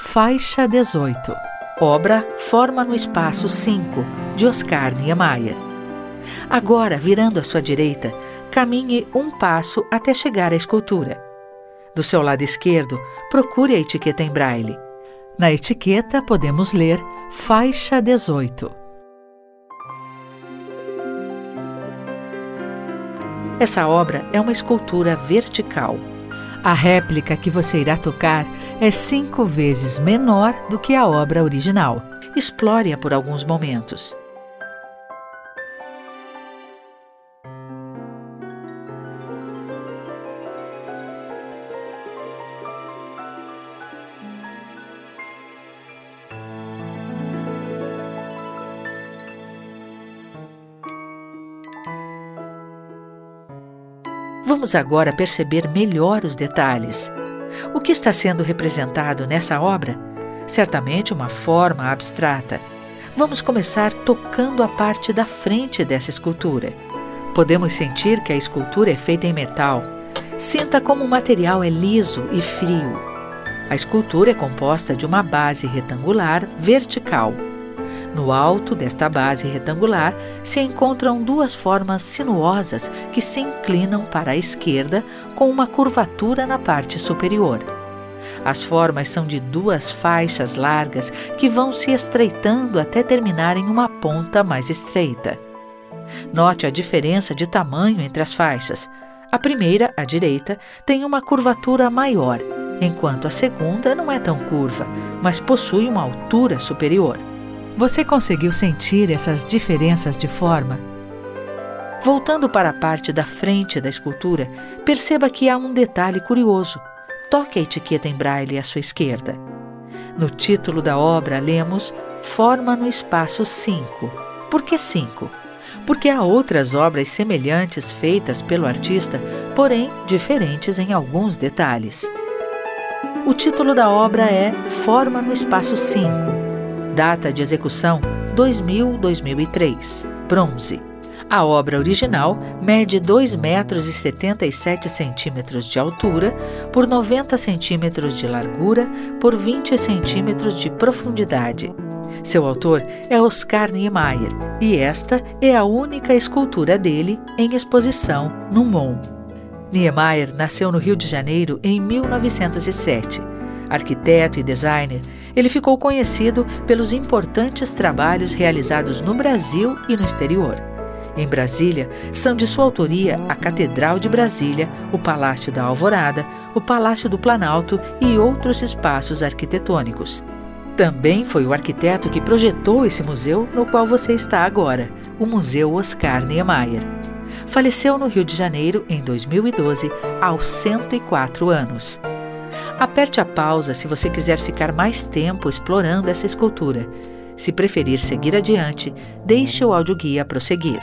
Faixa 18. Obra Forma no Espaço 5, de Oscar Niemeyer. Agora, virando à sua direita, caminhe um passo até chegar à escultura. Do seu lado esquerdo, procure a etiqueta em braille. Na etiqueta podemos ler Faixa 18. Essa obra é uma escultura vertical. A réplica que você irá tocar é cinco vezes menor do que a obra original. Explore-a por alguns momentos. Vamos agora perceber melhor os detalhes. O que está sendo representado nessa obra? Certamente uma forma abstrata. Vamos começar tocando a parte da frente dessa escultura. Podemos sentir que a escultura é feita em metal. Sinta como o material é liso e frio. A escultura é composta de uma base retangular vertical. No alto desta base retangular se encontram duas formas sinuosas que se inclinam para a esquerda com uma curvatura na parte superior. As formas são de duas faixas largas que vão se estreitando até terminar em uma ponta mais estreita. Note a diferença de tamanho entre as faixas. A primeira, à direita, tem uma curvatura maior, enquanto a segunda não é tão curva, mas possui uma altura superior. Você conseguiu sentir essas diferenças de forma? Voltando para a parte da frente da escultura, perceba que há um detalhe curioso. Toque a etiqueta em braille à sua esquerda. No título da obra, lemos Forma no espaço 5. Por que 5? Porque há outras obras semelhantes feitas pelo artista, porém diferentes em alguns detalhes. O título da obra é Forma no espaço 5 Data de execução 2000-2003. Bronze. A obra original mede 2 metros e 77 centímetros de altura por 90 centímetros de largura por 20 centímetros de profundidade. Seu autor é Oscar Niemeyer e esta é a única escultura dele em exposição no MON. Niemeyer nasceu no Rio de Janeiro em 1907. Arquiteto e designer, ele ficou conhecido pelos importantes trabalhos realizados no Brasil e no exterior. Em Brasília, são de sua autoria a Catedral de Brasília, o Palácio da Alvorada, o Palácio do Planalto e outros espaços arquitetônicos. Também foi o arquiteto que projetou esse museu no qual você está agora, o Museu Oscar Niemeyer. Faleceu no Rio de Janeiro em 2012, aos 104 anos. Aperte a pausa se você quiser ficar mais tempo explorando essa escultura. Se preferir seguir adiante, deixe o audioguia prosseguir.